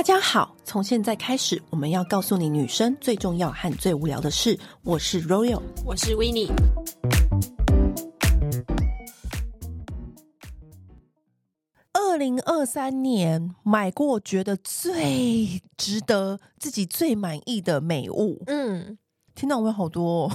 大家好，从现在开始，我们要告诉你女生最重要和最无聊的事。我是 Royal，我是 Winnie。二零二三年买过觉得最值得自己最满意的美物，嗯，听到我有好多哦。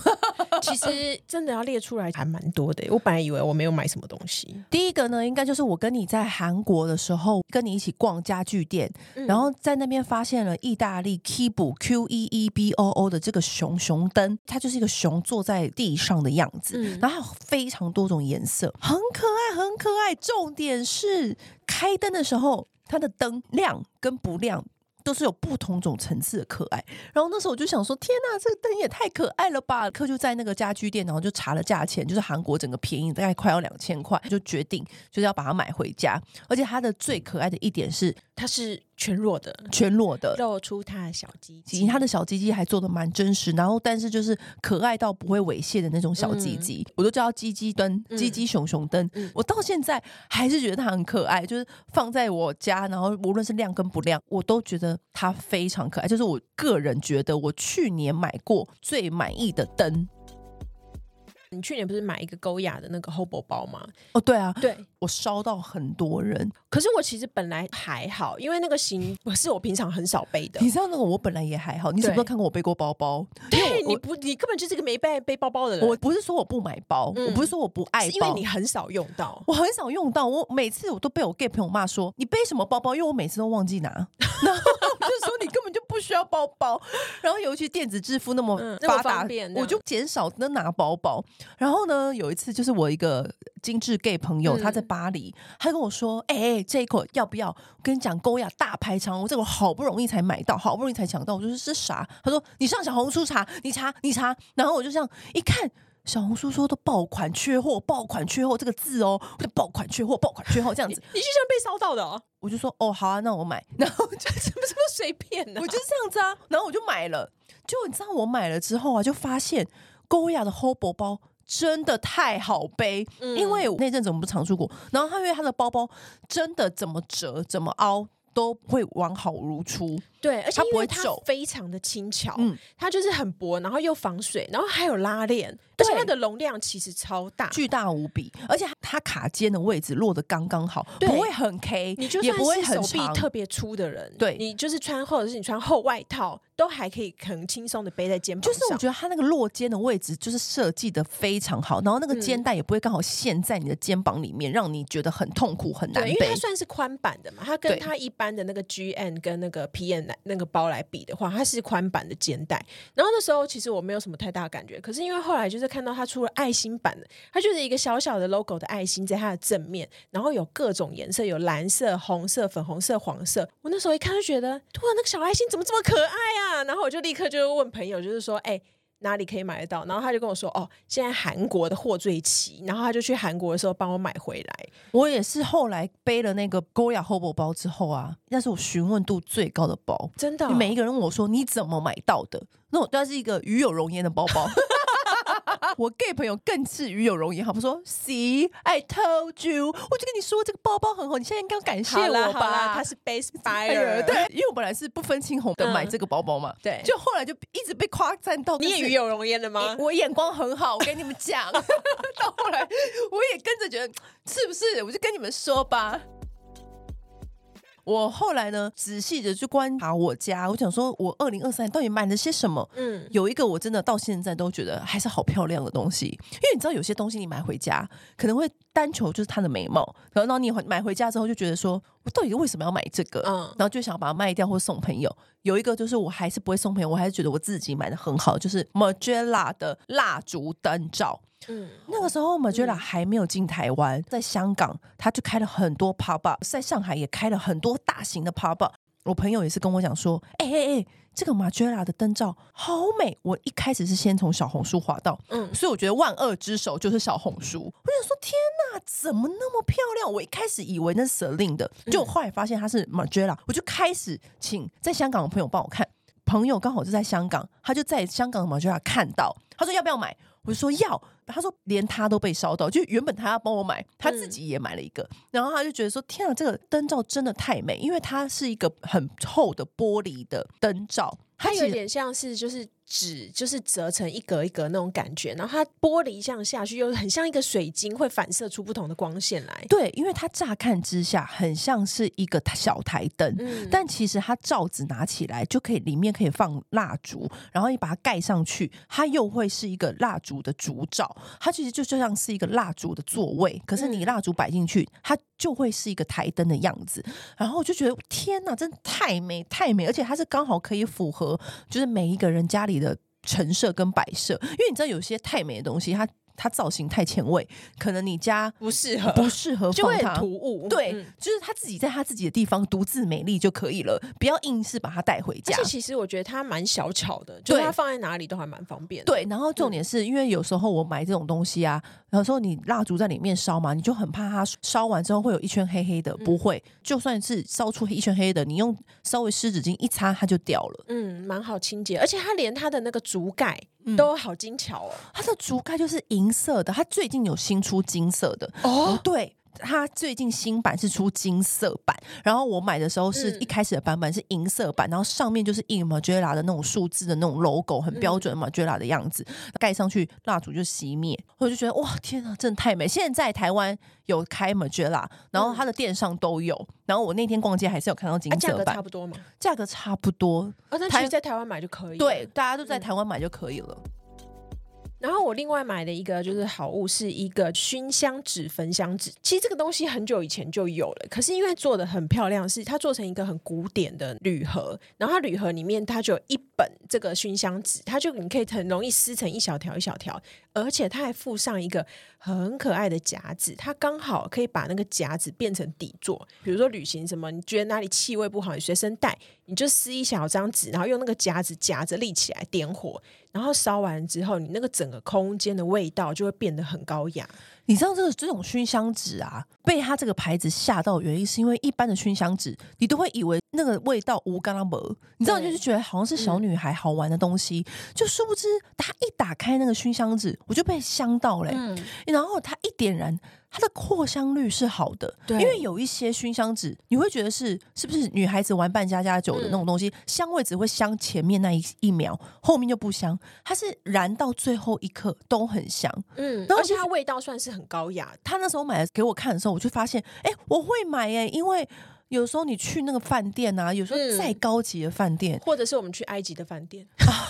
其实 真的要列出来还蛮多的。我本来以为我没有买什么东西。第一个呢，应该就是我跟你在韩国的时候，跟你一起逛家具店，嗯、然后在那边发现了意大利 Keebo Q E E B O O 的这个熊熊灯，它就是一个熊坐在地上的样子，嗯、然后有非常多种颜色，很可爱，很可爱。重点是开灯的时候，它的灯亮跟不亮。都是有不同种层次的可爱，然后那时候我就想说，天呐，这个灯也太可爱了吧！可就在那个家居店，然后就查了价钱，就是韩国整个便宜大概快要两千块，就决定就是要把它买回家。而且它的最可爱的一点是，它是。全裸的，全裸的，露出他的小鸡鸡，他的小鸡鸡还做的蛮真实，然后但是就是可爱到不会猥亵的那种小鸡鸡，嗯、我都叫它鸡鸡灯、鸡鸡熊熊灯。嗯、我到现在还是觉得它很可爱，就是放在我家，然后无论是亮跟不亮，我都觉得它非常可爱。就是我个人觉得，我去年买过最满意的灯。你去年不是买一个高雅的那个 Hobo 包吗？哦，对啊，对，我烧到很多人。可是我其实本来还好，因为那个型不是我平常很少背的。你知道那个我本来也还好。你是不是看过我背过包包？对，你不，你根本就是个没背背包包的人。我不是说我不买包，我不是说我不爱包，因为你很少用到。我很少用到，我每次我都被我 gay 朋友骂说你背什么包包，因为我每次都忘记拿。不需要包包。然后尤其电子支付那么发达，我就减少能拿包包。然后呢，有一次就是我一个精致 gay 朋友，他在巴黎，他跟我说：“哎哎，这一口要不要？”我跟你讲，勾雅大排长龙，这个好不容易才买到，好不容易才抢到。我就说是啥？他说你上小红书查，你查你查。然后我就这样一看，小红书说都爆款缺货，爆款缺货这个字哦，我就爆款缺货，爆款缺货这样子。你是这样被烧到的哦？我就说哦好啊，那我买。然后就什么什么随便的，我就是这样子啊。然后我就买了。就你知道我买了之后啊，就发现高雅的 Hobo 包。真的太好背，嗯、因为那阵子我们不常出国，然后他因为他的包包真的怎么折怎么凹都会完好如初。对，而且因为它非常的轻巧，嗯，它就是很薄，然后又防水，然后还有拉链，而且它的容量其实超大，巨大无比，而且它卡肩的位置落得刚刚好，不会很 K，你就算是手臂特别粗的人，对，你就是穿或者是你穿厚外套，都还可以很轻松的背在肩膀上。就是我觉得它那个落肩的位置就是设计的非常好，然后那个肩带也不会刚好陷在你的肩膀里面，让你觉得很痛苦很难背。因为它算是宽版的嘛，它跟它一般的那个 G N 跟那个 P N 那个包来比的话，它是宽版的肩带。然后那时候其实我没有什么太大的感觉，可是因为后来就是看到它出了爱心版的，它就是一个小小的 logo 的爱心在它的正面，然后有各种颜色，有蓝色、红色、粉红色、黄色。我那时候一看就觉得，哇，那个小爱心怎么这么可爱啊！然后我就立刻就问朋友，就是说，哎。哪里可以买得到？然后他就跟我说：“哦，现在韩国的货最齐。”然后他就去韩国的时候帮我买回来。我也是后来背了那个 Goya Hobo 包之后啊，那是我询问度最高的包，真的、哦。每一个人问我说：“你怎么买到的？”那我当然是一个与有容焉的包包。我 gay 朋友更是与有荣焉，好不说，See I told you，我就跟你说这个包包很好，你现在应该要感谢我吧。他是 base buyer，对，因为我本来是不分青红的买这个包包嘛，嗯、对，就后来就一直被夸赞到。你也与有荣焉了吗？我眼光很好，我跟你们讲，到后来我也跟着觉得是不是？我就跟你们说吧。我后来呢，仔细的去观察我家，我想说，我二零二三到底买了些什么？嗯，有一个我真的到现在都觉得还是好漂亮的东西，因为你知道有些东西你买回家可能会单求就是它的美貌，然后你买回家之后就觉得说，我到底为什么要买这个？嗯，然后就想把它卖掉或送朋友。有一个就是我还是不会送朋友，我还是觉得我自己买的很好，就是 Margiela 的蜡烛灯罩。嗯，那个时候 Margiela 还没有进台湾，在香港他就开了很多 pop up，在上海也开了很多大型的 pop up。我朋友也是跟我讲说，哎哎哎，这个 Margiela 的灯罩好美。我一开始是先从小红书滑到，嗯，所以我觉得万恶之首就是小红书。我想说，天哪，怎么那么漂亮？我一开始以为那是 Celine 的，就后来发现它是 Margiela，我就开始请在香港的朋友帮我看。朋友刚好就在香港，他就在香港的 Margiela 看到，他说要不要买？我就说要，他说连他都被烧到，就原本他要帮我买，他自己也买了一个，嗯、然后他就觉得说天啊，这个灯罩真的太美，因为它是一个很厚的玻璃的灯罩，它有点像是就是。纸就是折成一格一格那种感觉，然后它玻璃这样下去又很像一个水晶，会反射出不同的光线来。对，因为它乍看之下很像是一个小台灯，嗯、但其实它罩子拿起来就可以，里面可以放蜡烛，然后你把它盖上去，它又会是一个蜡烛的烛罩。它其实就就像是一个蜡烛的座位，可是你蜡烛摆进去，它就会是一个台灯的样子。然后我就觉得天哪，真的太美太美，而且它是刚好可以符合，就是每一个人家里。的陈设跟摆设，因为你知道有些太美的东西，它。它造型太前卫，可能你家不适合，不适合就会很突兀。对，嗯、就是他自己在他自己的地方独自美丽就可以了，不要硬是把它带回家。而且其实我觉得它蛮小巧的，就是它放在哪里都还蛮方便的。对，然后重点是、嗯、因为有时候我买这种东西啊，有时候你蜡烛在里面烧嘛，你就很怕它烧完之后会有一圈黑黑的。嗯、不会，就算是烧出一圈黑的，你用稍微湿纸巾一擦，它就掉了。嗯，蛮好清洁，而且它连它的那个竹盖。都好精巧哦！它的竹盖就是银色的，它最近有新出金色的哦。对，它最近新版是出金色版，然后我买的时候是一开始的版本是银色版，嗯、然后上面就是印 Margiela 的那种数字的那种 logo，很标准 Margiela 的样子，盖、嗯、上去蜡烛就熄灭，我就觉得哇，天啊，真的太美！现在台湾有开 Margiela，然后它的店上都有，然后我那天逛街还是有看到金色版，价格差不多嘛？价格差不多，而且、哦、其实在台湾买就可以，对，大家都在台湾买就可以了。嗯然后我另外买的一个就是好物，是一个熏香纸、焚香纸。其实这个东西很久以前就有了，可是因为做的很漂亮，是它做成一个很古典的铝盒，然后它铝盒里面它就有一本这个熏香纸，它就你可以很容易撕成一小条一小条，而且它还附上一个很可爱的夹子，它刚好可以把那个夹子变成底座。比如说旅行什么，你觉得哪里气味不好，你随身带，你就撕一小张纸，然后用那个夹子夹着立起来点火。然后烧完之后，你那个整个空间的味道就会变得很高雅。你知道这个这种熏香纸啊，被它这个牌子吓到的原因，是因为一般的熏香纸，你都会以为那个味道无干拉伯，你知道，就是觉得好像是小女孩好玩的东西，嗯、就殊不知它一打开那个熏香纸，我就被香到嘞。嗯、然后它一点燃。它的扩香率是好的，对，因为有一些熏香纸，你会觉得是是不是女孩子玩扮家家酒的那种东西，嗯、香味只会香前面那一一秒，后面就不香。它是燃到最后一刻都很香，嗯，而且它味道算是很高雅。他那时候买的给我看的时候，我就发现，哎，我会买哎，因为。有时候你去那个饭店啊，有时候再高级的饭店，嗯，或者是我们去埃及的饭店，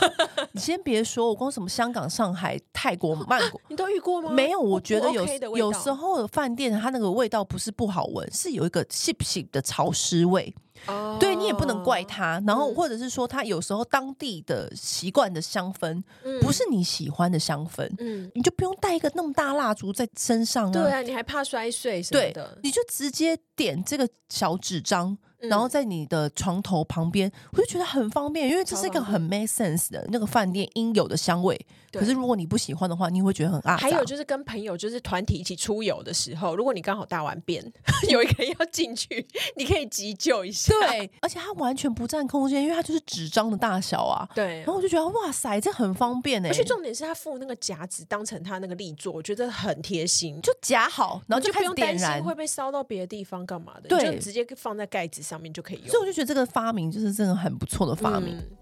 你先别说，我光什么香港、上海、泰国、曼谷，你都遇过吗？没有，我觉得有 OK 有时候的饭店它那个味道不是不好闻，是有一个细细的潮湿味。哦，对，你也不能怪他，然后或者是说他有时候当地的习惯的香氛，不是你喜欢的香氛，嗯，你就不用带一个那么大蜡烛在身上啊，对啊，你还怕摔碎什么的，你就直接点这个小纸张。然后在你的床头旁边，我就觉得很方便，因为这是一个很 make sense 的那个饭店应有的香味。可是如果你不喜欢的话，你会觉得很啊。还有就是跟朋友就是团体一起出游的时候，如果你刚好大完便，有一个人要进去，你可以急救一下。对，而且它完全不占空间，因为它就是纸张的大小啊。对。然后我就觉得哇塞，这很方便哎、欸。而且重点是它附那个夹子当成它那个立座，我觉得很贴心，就夹好，然后就，就不用担心会被烧到别的地方干嘛的，对，就直接放在盖子上面就可以用。所以我就觉得这个发明就是真的很不错的发明。嗯、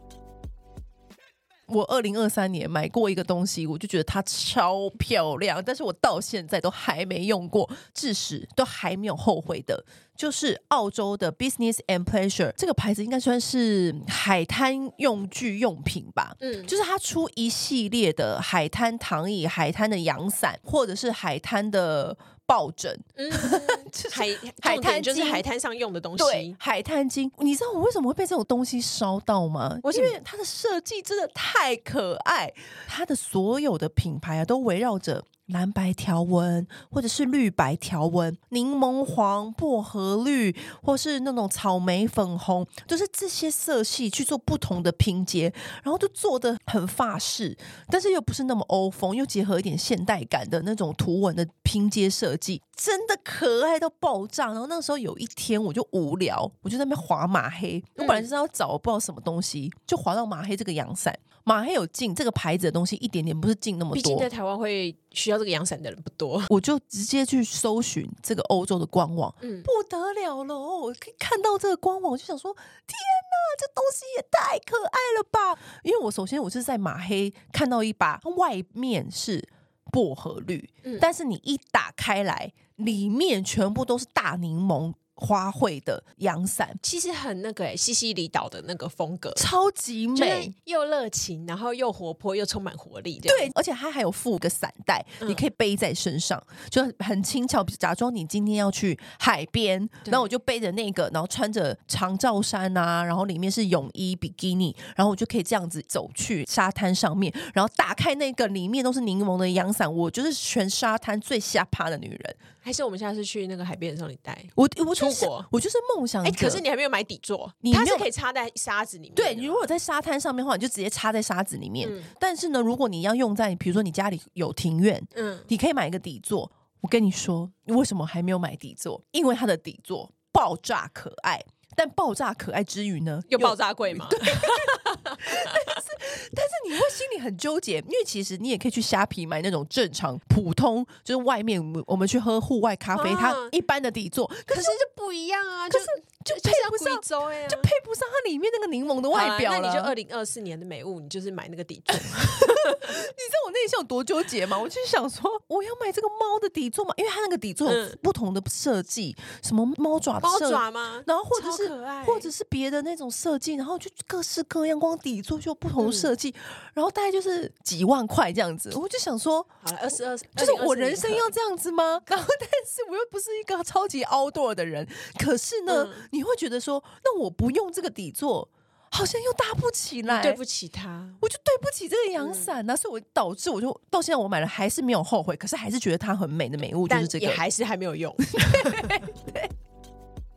我二零二三年买过一个东西，我就觉得它超漂亮，但是我到现在都还没用过，至始都还没有后悔的，就是澳洲的 Business and Pleasure 这个牌子，应该算是海滩用具用品吧。嗯，就是它出一系列的海滩躺椅、海滩的阳伞，或者是海滩的。抱枕，嗯，海海滩就是海滩上用的东西。对，海滩巾，你知道我为什么会被这种东西烧到吗？因为它的设计真的太可爱，它的所有的品牌啊，都围绕着。蓝白条纹，或者是绿白条纹，柠檬黄、薄荷绿，或是那种草莓粉红，就是这些色系去做不同的拼接，然后就做的很法式，但是又不是那么欧风，又结合一点现代感的那种图文的拼接设计，真的可爱到爆炸。然后那个时候有一天我就无聊，我就在那边滑马黑，我本来是要找不知道什么东西，就滑到马黑这个阳伞。马黑有进这个牌子的东西一点点，不是进那么多。毕竟在台湾会需要这个阳伞的人不多，我就直接去搜寻这个欧洲的官网，嗯，不得了了，我可以看到这个官网，我就想说，天哪，这东西也太可爱了吧！因为我首先我是在马黑看到一把，外面是薄荷绿，嗯，但是你一打开来，里面全部都是大柠檬。花卉的阳伞其实很那个哎、欸，西西里岛的那个风格，超级美，又热情，然后又活泼，又充满活力。对，而且它还有附个伞袋，嗯、你可以背在身上，就很轻巧。假装你今天要去海边，然后我就背着那个，然后穿着长罩衫啊，然后里面是泳衣、比基尼，然后我就可以这样子走去沙滩上面，然后打开那个里面都是柠檬的阳伞，我就是全沙滩最下趴的女人。还是我们下次去那个海边的时候，你带我，我出国，我就是梦想。哎，可是你还没有买底座，你它是可以插在沙子里面。对，你如果在沙滩上面的话，你就直接插在沙子里面。但是呢，如果你要用在，比如说你家里有庭院，嗯，你可以买一个底座。我跟你说，你为什么还没有买底座？因为它的底座爆炸可爱，但爆炸可爱之余呢，又爆炸贵 吗？但是你会心里很纠结，因为其实你也可以去虾皮买那种正常普通，就是外面我们去喝户外咖啡，它一般的底座，可是就不一样啊，就是就配不上，就配不上它里面那个柠檬的外表。那你就二零二四年的美物，你就是买那个底座。你知道我内心有多纠结吗？我就想说，我要买这个猫的底座嘛，因为它那个底座有不同的设计，什么猫爪、猫爪吗？然后或者是或者是别的那种设计，然后就各式各样，光底座就有不同设计，然后大概就是几万块这样子。我就想说，好，二十二，就是我人生要这样子吗？然后，但是我又不是一个超级 outdoor 的人，可是呢，你会觉得说，那我不用这个底座。好像又搭不起来，对不起他，我就对不起这个阳伞呐，所以我导致我就到现在我买了还是没有后悔，可是还是觉得它很美的美物就是这个，也还是还没有用。对，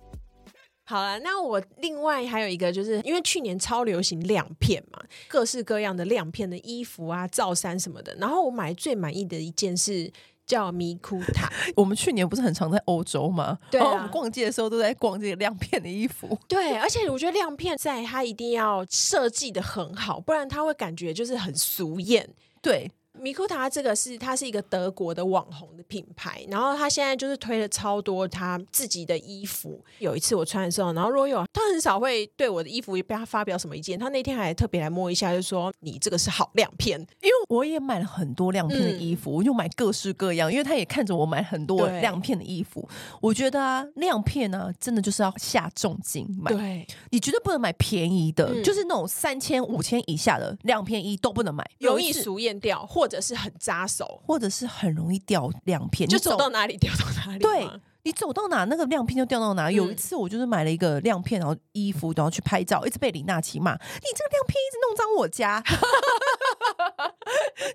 好了，那我另外还有一个，就是因为去年超流行亮片嘛，各式各样的亮片的衣服啊、罩衫什么的，然后我买最满意的一件是。叫迷库塔，我们去年不是很常在欧洲吗？对啊，我们逛街的时候都在逛这个亮片的衣服。对，而且我觉得亮片在它一定要设计的很好，不然它会感觉就是很俗艳。对。迷库塔这个是它是一个德国的网红的品牌，然后他现在就是推了超多他自己的衣服。有一次我穿的时候，然后若有他很少会对我的衣服被他发表什么意见，他那天还特别来摸一下，就说你这个是好亮片，因为我也买了很多亮片的衣服，我就买各式各样，因为他也看着我买很多亮片的衣服。我觉得啊，亮片呢、啊，真的就是要下重金买，对，你绝对不能买便宜的，嗯、就是那种三千五千以下的亮片衣都不能买，容易俗艳掉，或或者是很扎手，或者是很容易掉亮片，就走到哪里掉到哪里。对，你走到哪，那个亮片就掉到哪。嗯、有一次我就是买了一个亮片，然后衣服，然后去拍照，一直被李娜奇骂：“你这个亮片一直弄脏我家。”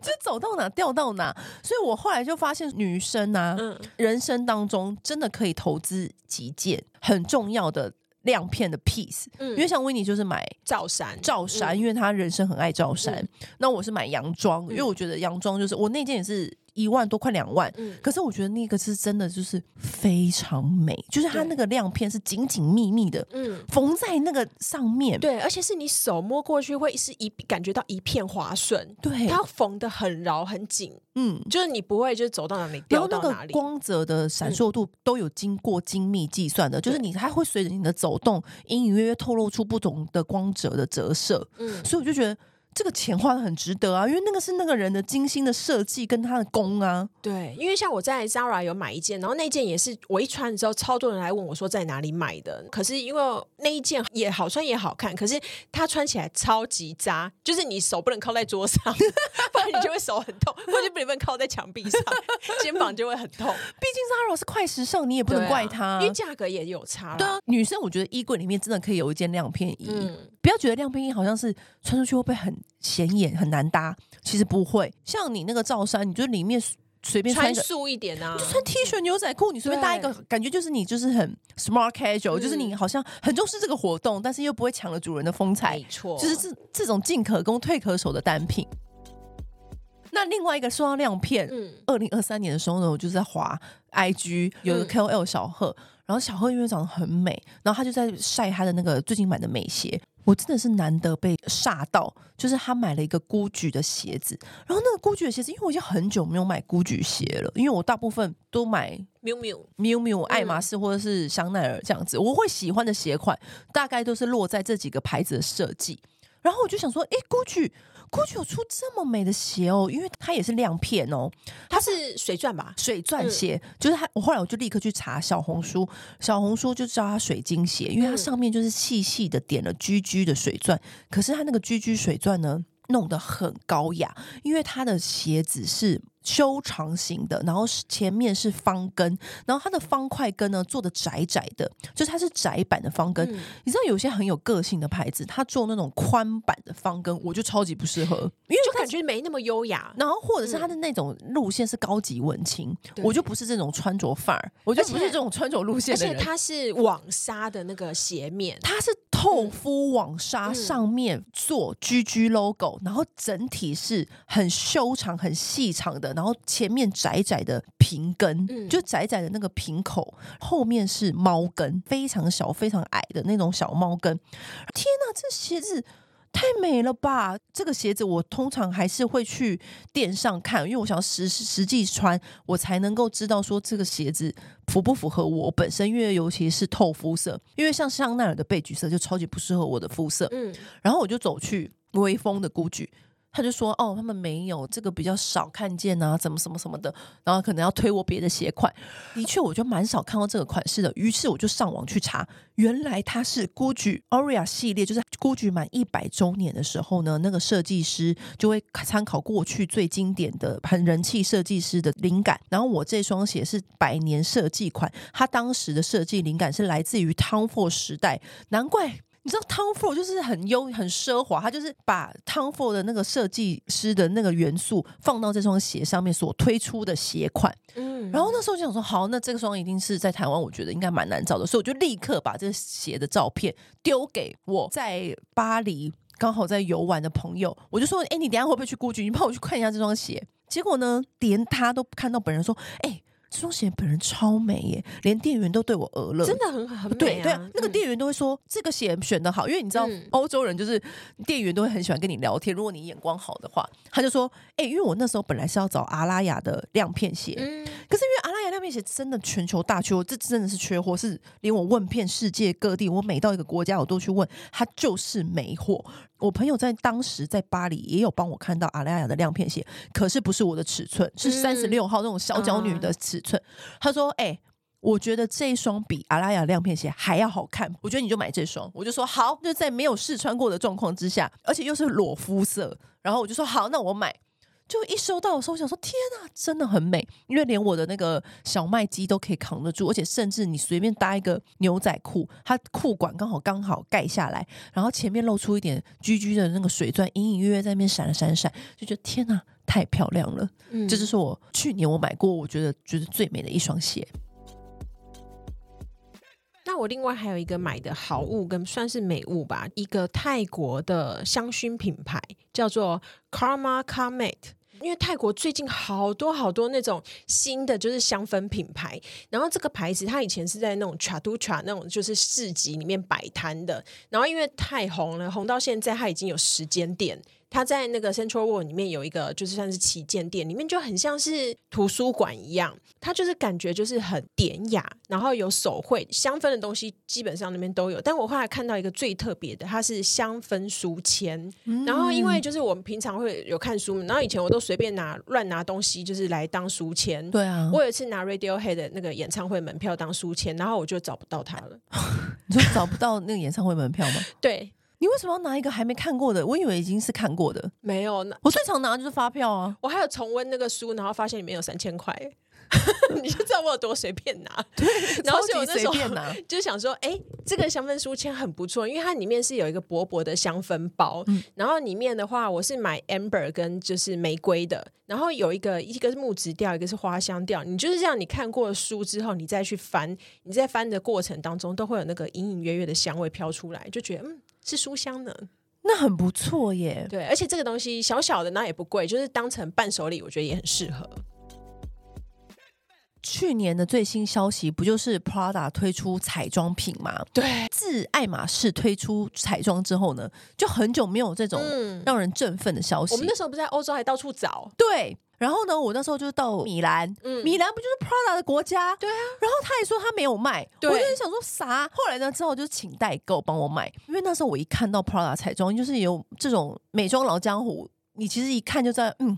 就走到哪掉到哪。所以我后来就发现，女生啊，嗯、人生当中真的可以投资几件很重要的。亮片的 piece，嗯，因为像维尼就是买罩衫，罩衫，因为他人生很爱罩衫。嗯、那我是买洋装，因为我觉得洋装就是我那件也是。一万多快两万，嗯、可是我觉得那个是真的，就是非常美，就是它那个亮片是紧紧密密的，嗯，缝在那个上面，对，而且是你手摸过去会是一感觉到一片滑顺，对，它缝得很牢很紧，嗯，就是你不会就是走到哪里掉到哪里，光泽的闪烁度都有经过精密计算的，嗯、就是你它会随着你的走动隐隐约约透露出不同的光泽的折射，嗯，所以我就觉得。这个钱花的很值得啊，因为那个是那个人的精心的设计跟他的工啊。对，因为像我在 Zara 有买一件，然后那件也是我一穿之后，超多人来问我说在哪里买的。可是因为那一件也好穿也好看，可是它穿起来超级扎，就是你手不能靠在桌上，不然你就会手很痛，或者不能靠在墙壁上，肩膀就会很痛。毕竟 Zara 是快时尚，你也不能怪它，因为价格也有差。对啊，女生我觉得衣柜里面真的可以有一件亮片衣，嗯、不要觉得亮片衣好像是穿出去会不会很。显眼很难搭，其实不会。像你那个罩衫，你就里面随便穿素一点啊，就穿 T 恤牛仔裤，你随便搭一个，感觉就是你就是很 smart casual，就是你好像很重视这个活动，但是又不会抢了主人的风采。没错，就是这这种进可攻退可守的单品。那另外一个说到亮片，嗯，二零二三年的时候呢，我就在滑 IG，有个 KOL 小贺。然后小贺因为长得很美，然后他就在晒他的那个最近买的美鞋。我真的是难得被吓到，就是他买了一个 Gucci 的鞋子，然后那个 Gucci 的鞋子，因为我已经很久没有买 Gucci 鞋了，因为我大部分都买 Miu Miu、Miu Miu、爱马仕或者是香奈儿这样子，我会喜欢的鞋款大概都是落在这几个牌子的设计，然后我就想说，哎，Gucci。Gucci 有出这么美的鞋哦，因为它也是亮片哦，它是水钻吧？水钻鞋，嗯、就是它。我后来我就立刻去查小红书，小红书就知道它水晶鞋，因为它上面就是细细的点了 GG 的水钻，可是它那个 GG 水钻呢，弄得很高雅，因为它的鞋子是。修长型的，然后是前面是方跟，然后它的方块跟呢做的窄窄的，就是它是窄版的方跟。嗯、你知道有些很有个性的牌子，它做那种宽版的方跟，我就超级不适合，因为就感觉没那么优雅。然后或者是它的那种路线是高级文青，嗯、我就不是这种穿着范儿，我就不是这种穿着路线的人。而且它是网纱的那个鞋面，它是透肤网纱，上面做 GG logo，然后整体是很修长、很细长的。然后前面窄窄的平跟，嗯、就窄窄的那个平口，后面是猫跟，非常小、非常矮的那种小猫跟。天哪，这鞋子太美了吧！这个鞋子我通常还是会去店上看，因为我想要实实际穿，我才能够知道说这个鞋子符不符合我本身。因为尤其是透肤色，因为像香奈儿的贝橘色就超级不适合我的肤色。嗯，然后我就走去微风的 GUCCI。他就说：“哦，他们没有这个比较少看见啊，怎么什么什么的，然后可能要推我别的鞋款。的确，我就蛮少看到这个款式的。于是我就上网去查，原来它是 Gucci Aria 系列，就是 Gucci 满一百周年的时候呢，那个设计师就会参考过去最经典的、很人气设计师的灵感。然后我这双鞋是百年设计款，它当时的设计灵感是来自于 Tom Ford 时代，难怪。”你知道 Tom Ford 就是很优很奢华，他就是把 Tom Ford 的那个设计师的那个元素放到这双鞋上面所推出的鞋款。嗯，然后那时候就想说，好，那这个双一定是在台湾，我觉得应该蛮难找的，所以我就立刻把这鞋的照片丢给我在巴黎刚好在游玩的朋友，我就说，哎，你等下会不会去 Gucci？你帮我去看一下这双鞋。结果呢，连他都看到本人说，哎。这双鞋本人超美耶，连店员都对我额了，真的很很美啊。对对，那个店员都会说、嗯、这个鞋选的好，因为你知道欧洲人就是店员都会很喜欢跟你聊天。如果你眼光好的话，他就说：“哎、欸，因为我那时候本来是要找阿拉雅的亮片鞋，嗯、可是因为阿拉雅亮片鞋真的全球大缺货，这真的是缺货，是连我问遍世界各地，我每到一个国家我都去问，它就是没货。”我朋友在当时在巴黎也有帮我看到阿拉雅的亮片鞋，可是不是我的尺寸，是三十六号那种小脚女的尺寸。嗯、他说：“哎、欸，我觉得这一双比阿拉雅亮片鞋还要好看，我觉得你就买这双。”我就说：“好。”就在没有试穿过的状况之下，而且又是裸肤色，然后我就说：“好，那我买。”就一收到的时候，我想说天哪，真的很美，因为连我的那个小麦肌都可以扛得住，而且甚至你随便搭一个牛仔裤，它裤管刚好刚好盖下来，然后前面露出一点居居的那个水钻，隐隐约约在那边闪了闪闪，就觉得天哪，太漂亮了。嗯，这就是我去年我买过我觉得觉得最美的一双鞋。那我另外还有一个买的好物跟算是美物吧，一个泰国的香薰品牌叫做 Karma Carmate。因为泰国最近好多好多那种新的就是香氛品牌，然后这个牌子它以前是在那种 c h a t u c h a 那种就是市集里面摆摊的，然后因为太红了，红到现在它已经有十间店。它在那个 Central World 里面有一个，就是算是旗舰店，里面就很像是图书馆一样。它就是感觉就是很典雅，然后有手绘香氛的东西，基本上那边都有。但我后来看到一个最特别的，它是香氛书签。嗯、然后因为就是我们平常会有看书，然后以前我都随便拿乱拿东西，就是来当书签。对啊，我有一次拿 Radiohead 的那个演唱会门票当书签，然后我就找不到它了。你说找不到那个演唱会门票吗？对。你为什么要拿一个还没看过的？我以为已经是看过的。没有，我最常拿的就是发票啊。我还有重温那个书，然后发现里面有三千块，你就知道我有多随便拿。对，然后就随便拿，就想说，哎、欸，这个香氛书签很不错，因为它里面是有一个薄薄的香氛包，嗯、然后里面的话，我是买 amber 跟就是玫瑰的，然后有一个一个是木质调，一个是花香调。你就是这样，你看过书之后，你再去翻，你在翻的过程当中，都会有那个隐隐约约的香味飘出来，就觉得嗯，是书香呢。那很不错耶，对，而且这个东西小小的，那也不贵，就是当成伴手礼，我觉得也很适合。去年的最新消息不就是 Prada 推出彩妆品吗？对，自爱马仕推出彩妆之后呢，就很久没有这种让人振奋的消息。嗯、我们那时候不是在欧洲还到处找，对。然后呢，我那时候就是到米兰，嗯、米兰不就是 Prada 的国家？对啊。然后他也说他没有卖，我就想说啥？后来呢，之后就请代购帮我买，因为那时候我一看到 Prada 彩妆，就是有这种美妆老江湖，你其实一看就知道，嗯。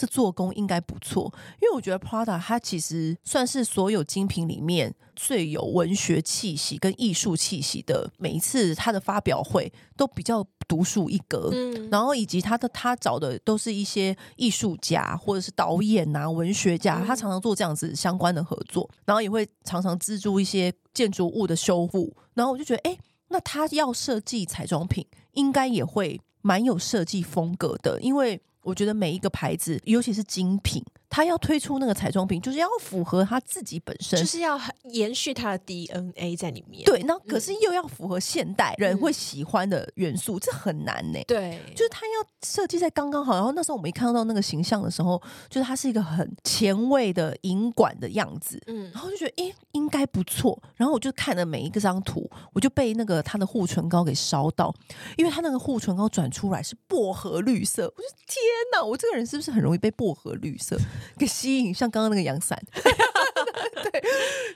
这做工应该不错，因为我觉得 Prada 它其实算是所有精品里面最有文学气息跟艺术气息的。每一次它的发表会都比较独树一格，嗯，然后以及他的他找的都是一些艺术家或者是导演啊、文学家，他常常做这样子相关的合作，然后也会常常资助一些建筑物的修复。然后我就觉得，哎，那他要设计彩妆品，应该也会蛮有设计风格的，因为。我觉得每一个牌子，尤其是精品。他要推出那个彩妆品，就是要符合他自己本身，就是要延续他的 DNA 在里面。对，那可是又要符合现代人会喜欢的元素，嗯、这很难呢、欸。对，就是他要设计在刚刚好。然后那时候我们一看到那个形象的时候，就是他是一个很前卫的银管的样子，嗯，然后就觉得诶应该不错。然后我就看了每一个张图，我就被那个他的护唇膏给烧到，因为他那个护唇膏转出来是薄荷绿色，我就天哪，我这个人是不是很容易被薄荷绿色？给吸引，像刚刚那个阳伞，对。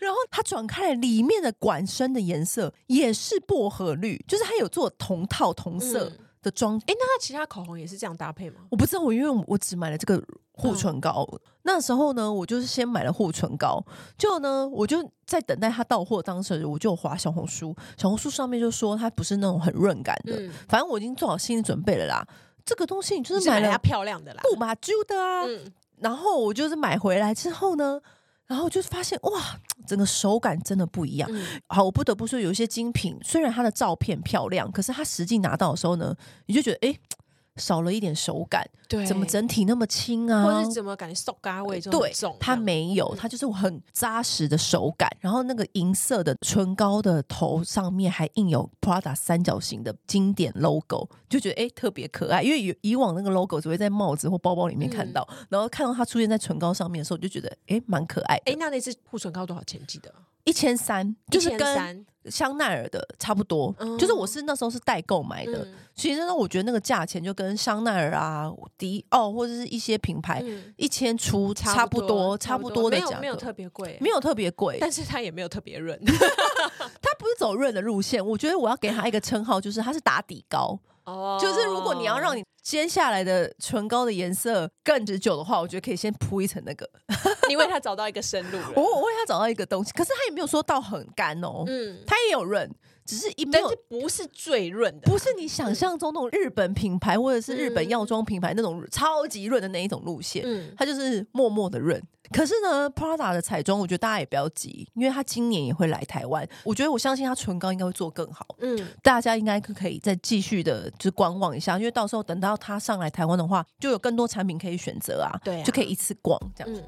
然后它转开来，里面的管身的颜色也是薄荷绿，就是它有做同套同色的妆。哎、嗯，那它其他口红也是这样搭配吗？我不知道，我因为我只买了这个护唇膏。嗯、那时候呢，我就是先买了护唇膏，就呢，我就在等待它到货。当时我就滑小红书，小红书上面就说它不是那种很润感的。嗯、反正我已经做好心理准备了啦。这个东西你就是买了它漂亮的啦，不马猪的啊。嗯然后我就是买回来之后呢，然后就发现哇，整个手感真的不一样。嗯、好，我不得不说，有一些精品，虽然它的照片漂亮，可是它实际拿到的时候呢，你就觉得哎。少了一点手感，对，怎么整体那么轻啊？或者是怎么感觉塑胶味这么重？对，它没有，它就是很扎实的手感。然后那个银色的唇膏的头上面还印有 Prada 三角形的经典 logo，就觉得哎特别可爱。因为以往那个 logo 只会在帽子或包包里面看到，嗯、然后看到它出现在唇膏上面的时候，就觉得哎蛮可爱。哎，那那支护唇膏多少钱？记得一千三，就是跟。香奈儿的差不多，嗯、就是我是那时候是代购买的。嗯、其实呢，我觉得那个价钱就跟香奈儿啊、迪奥或者是一些品牌一千出差不多，差不多的价格，没有特别贵，没有特别贵，但是它也没有特别润，它不是走润的路线。我觉得我要给它一个称号，就是它是打底膏。哦，就是如果你要让你接下来的唇膏的颜色更持久的话，我觉得可以先铺一层那个。你为它找到一个生路，我我为它找到一个东西，可是它也没有说到很干哦，嗯，它也有润，只是一，但是不是最润的，不是你想象中那种日本品牌或者是日本药妆品牌那种超级润的那一种路线，嗯，它就是默默的润。可是呢，Prada 的彩妆，我觉得大家也不要急，因为它今年也会来台湾。我觉得我相信它唇膏应该会做更好。嗯，大家应该可以再继续的就观望一下，因为到时候等到它上来台湾的话，就有更多产品可以选择啊。对啊，就可以一次逛这样。嗯。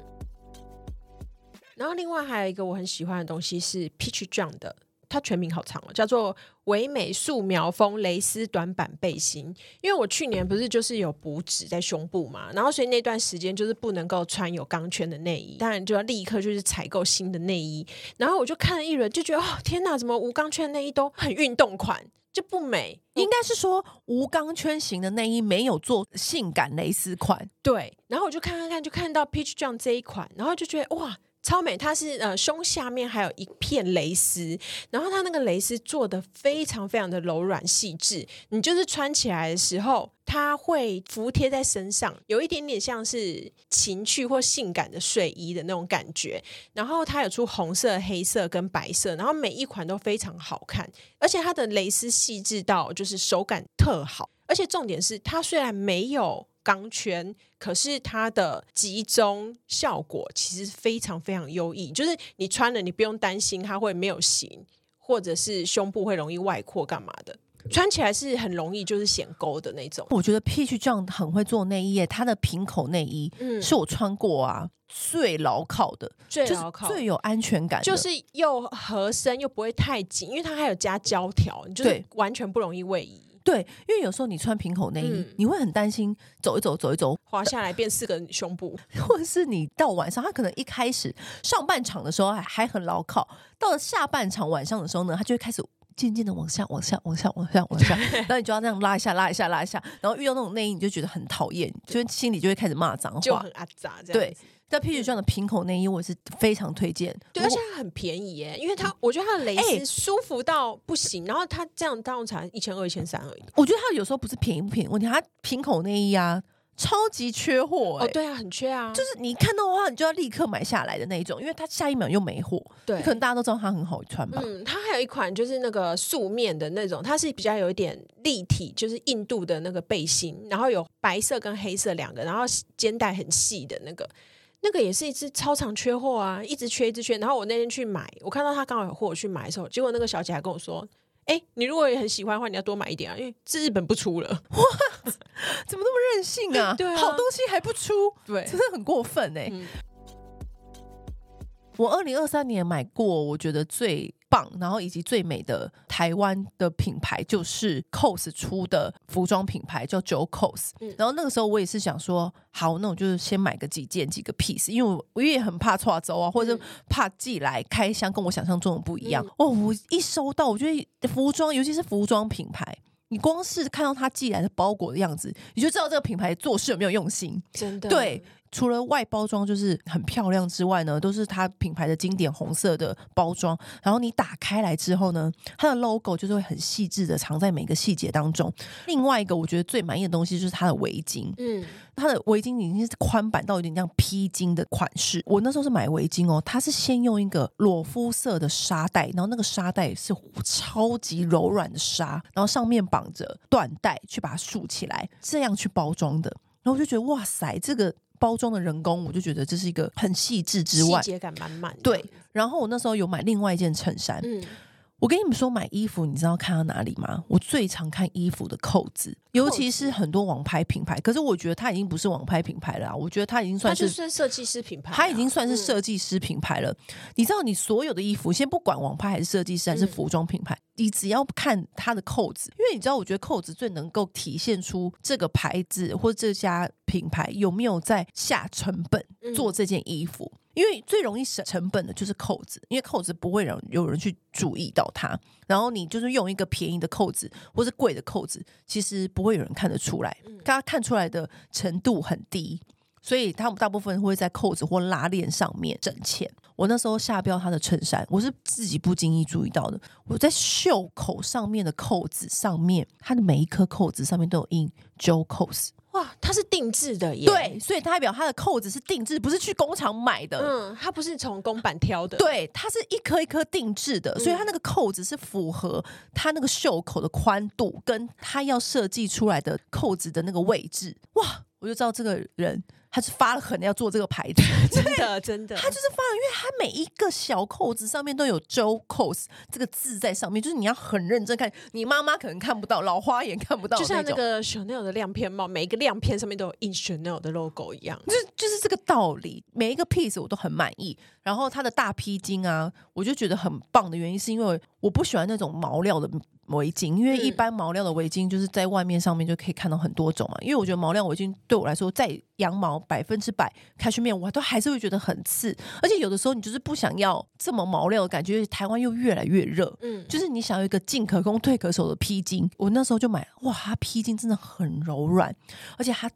然后另外还有一个我很喜欢的东西是 Peach John 的。它全名好长哦，叫做唯美素描风蕾丝短版背心。因为我去年不是就是有补脂在胸部嘛，然后所以那段时间就是不能够穿有钢圈的内衣，当然就要立刻就是采购新的内衣。然后我就看了一轮，就觉得哦天哪，怎么无钢圈内衣都很运动款，就不美？应该是说无钢圈型的内衣没有做性感蕾丝款。对，然后我就看看看，就看到 Peach John 这一款，然后就觉得哇。超美，它是呃胸下面还有一片蕾丝，然后它那个蕾丝做的非常非常的柔软细致，你就是穿起来的时候，它会服贴在身上，有一点点像是情趣或性感的睡衣的那种感觉。然后它有出红色、黑色跟白色，然后每一款都非常好看，而且它的蕾丝细致到就是手感特好，而且重点是它虽然没有。钢圈，可是它的集中效果其实非常非常优异，就是你穿了，你不用担心它会没有型，或者是胸部会容易外扩干嘛的，穿起来是很容易就是显勾的那种。我觉得 Peach John 很会做内衣耶，它的平口内衣，嗯，是我穿过啊最牢靠的，最牢靠、最有安全感，就是又合身又不会太紧，因为它还有加胶条，你就是完全不容易位移。对，因为有时候你穿平口内衣，嗯、你会很担心走一走走一走滑下来变四个胸部，或者是你到晚上，他可能一开始上半场的时候还还很牢靠，到了下半场晚上的时候呢，他就会开始渐渐的往下往下往下往下往下，然后你就要这样拉一下拉一下拉一下，然后遇到那种内衣你就觉得很讨厌，就心里就会开始骂脏话，就很阿杂这样。对。在 P 这样的平口内衣，我是非常推荐。对，而且它很便宜耶，因为它，我觉得它的蕾丝舒服到不行。欸、然后它这样大用才一千二、一千三而已。我觉得它有时候不是便宜不便宜问题，它平口内衣啊，超级缺货。哦，对啊，很缺啊。就是你看到的话，你就要立刻买下来的那一种，因为它下一秒又没货。对，可能大家都知道它很好穿吧。嗯，它还有一款就是那个素面的那种，它是比较有一点立体，就是印度的那个背心，然后有白色跟黑色两个，然后肩带很细的那个。那个也是一只超常缺货啊，一直缺一直缺。然后我那天去买，我看到他刚好有货，我去买的时候，结果那个小姐还跟我说：“哎、欸，你如果也很喜欢的话，你要多买一点啊，因为这日本不出了。”哇，怎么那么任性啊？对啊，好东西还不出，对，真的很过分哎、欸。嗯、我二零二三年买过，我觉得最。棒，然后以及最美的台湾的品牌就是 COS 出的服装品牌叫 Jo COS，嗯，然后那个时候我也是想说，好，那我就是先买个几件几个 piece，因为我我也很怕错走啊，或者怕寄来开箱跟我想象中的不一样。嗯、哦，我一收到，我觉得服装，尤其是服装品牌，你光是看到他寄来的包裹的样子，你就知道这个品牌做事有没有用心，真的对。除了外包装就是很漂亮之外呢，都是它品牌的经典红色的包装。然后你打开来之后呢，它的 logo 就是会很细致的藏在每个细节当中。另外一个我觉得最满意的东西就是它的围巾，嗯，它的围巾已经是宽版到有点像披巾的款式。我那时候是买围巾哦，它是先用一个裸肤色的纱带，然后那个纱带是超级柔软的纱，然后上面绑着缎带去把它竖起来，这样去包装的。然后我就觉得哇塞，这个。包装的人工，我就觉得这是一个很细致之外，细节感满满。对，然后我那时候有买另外一件衬衫。嗯。我跟你们说，买衣服你知道看到哪里吗？我最常看衣服的扣子，尤其是很多网拍品牌。可是我觉得它已经不是网拍品牌了，我觉得它已经算是算设计师品牌，它已经算是设计师品牌了。嗯、你知道，你所有的衣服，先不管网拍还是设计师还是服装品牌，嗯、你只要看它的扣子，因为你知道，我觉得扣子最能够体现出这个牌子或这家品牌有没有在下成本做这件衣服。嗯因为最容易省成本的就是扣子，因为扣子不会让有人去注意到它，然后你就是用一个便宜的扣子或是贵的扣子，其实不会有人看得出来，大家看出来的程度很低，所以他们大部分会在扣子或拉链上面省钱。我那时候下标他的衬衫，我是自己不经意注意到的，我在袖口上面的扣子上面，它的每一颗扣子上面都有印 Joe COS。哇，它是定制的耶！对，所以代表它的扣子是定制，不是去工厂买的。嗯，它不是从公版挑的。对，它是一颗一颗定制的，所以它那个扣子是符合它那个袖口的宽度，跟它要设计出来的扣子的那个位置。哇，我就知道这个人。他是发了狠要做这个牌子，真的真的，他就是发了，因为他每一个小扣子上面都有 Jo COS 这个字在上面，就是你要很认真看，你妈妈可能看不到，老花眼看不到，就像那个 Chanel 的亮片帽，每一个亮片上面都有印 Chanel 的 logo 一样，就就是这个道理。每一个 piece 我都很满意，然后它的大披巾啊，我就觉得很棒的原因是因为我不喜欢那种毛料的。围巾，因为一般毛料的围巾就是在外面上面就可以看到很多种嘛。因为我觉得毛料围巾对我来说，在羊毛百分之百开去面，我都还是会觉得很刺。而且有的时候你就是不想要这么毛料的感觉，台湾又越来越热，嗯，就是你想要一个进可攻退可守的披巾。我那时候就买，哇，它披巾真的很柔软，而且它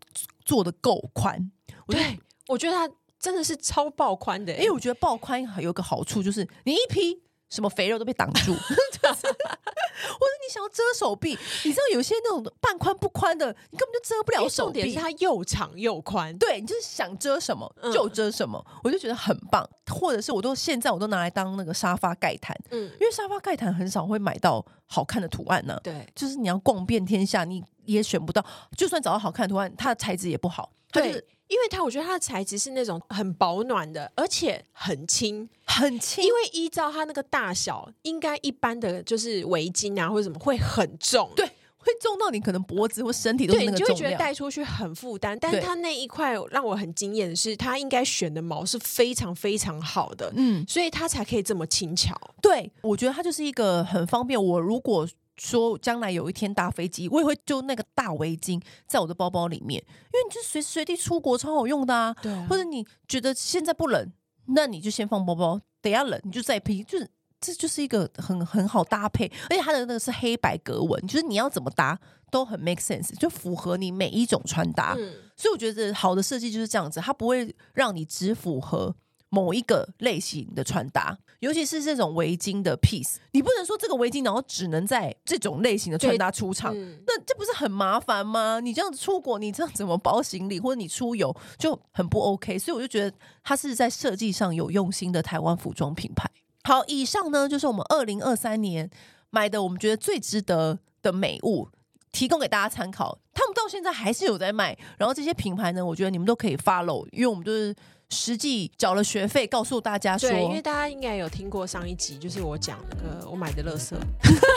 做的够宽。对，我觉得它真的是超爆宽的。因为我觉得爆宽有个好处就是你一披。什么肥肉都被挡住，就是，或者你想要遮手臂，你知道有些那种半宽不宽的，你根本就遮不了手臂。重点是它又长又宽，对，你就是想遮什么就遮什么，嗯、我就觉得很棒。或者是我都现在我都拿来当那个沙发盖毯，嗯，因为沙发盖毯很少会买到好看的图案呢、啊。对，就是你要逛遍天下，你也选不到。就算找到好看的图案，它的材质也不好。对。就是因为它，我觉得它的材质是那种很保暖的，而且很轻，很轻。因为依照它那个大小，应该一般的就是围巾啊或者什么会很重，对，会重到你可能脖子或身体都是那个重量，对，你就会觉得带出去很负担。但是它那一块让我很惊艳的是，它应该选的毛是非常非常好的，嗯，所以它才可以这么轻巧。对，我觉得它就是一个很方便。我如果说将来有一天搭飞机，我也会就那个大围巾在我的包包里面，因为你就随时随地出国超好用的啊。对啊。或者你觉得现在不冷，那你就先放包包，等下冷你就再披，就是这就是一个很很好搭配，而且它的那个是黑白格纹，就是你要怎么搭都很 make sense，就符合你每一种穿搭。嗯。所以我觉得好的设计就是这样子，它不会让你只符合某一个类型的穿搭，尤其是这种围巾的 piece，你不能说这个围巾然后只能在这种类型的穿搭出场，嗯、那这不是很麻烦吗？你这样子出国，你这样怎么包行李，或者你出游就很不 OK。所以我就觉得它是在设计上有用心的台湾服装品牌。好，以上呢就是我们二零二三年买的我们觉得最值得的美物，提供给大家参考。他们到现在还是有在卖，然后这些品牌呢，我觉得你们都可以 follow，因为我们就是。实际缴了学费，告诉大家说，对，因为大家应该有听过上一集，就是我讲那个我买的垃圾，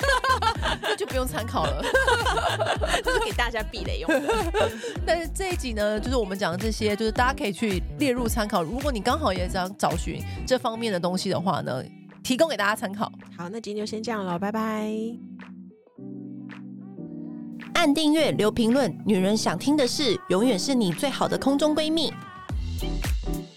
那就不用参考了，就是给大家避雷用的。但是这一集呢，就是我们讲的这些，就是大家可以去列入参考。如果你刚好也想找寻这方面的东西的话呢，提供给大家参考。好，那今天就先这样了，拜拜。按订阅，留评论，女人想听的事，永远是你最好的空中闺蜜。Thank you.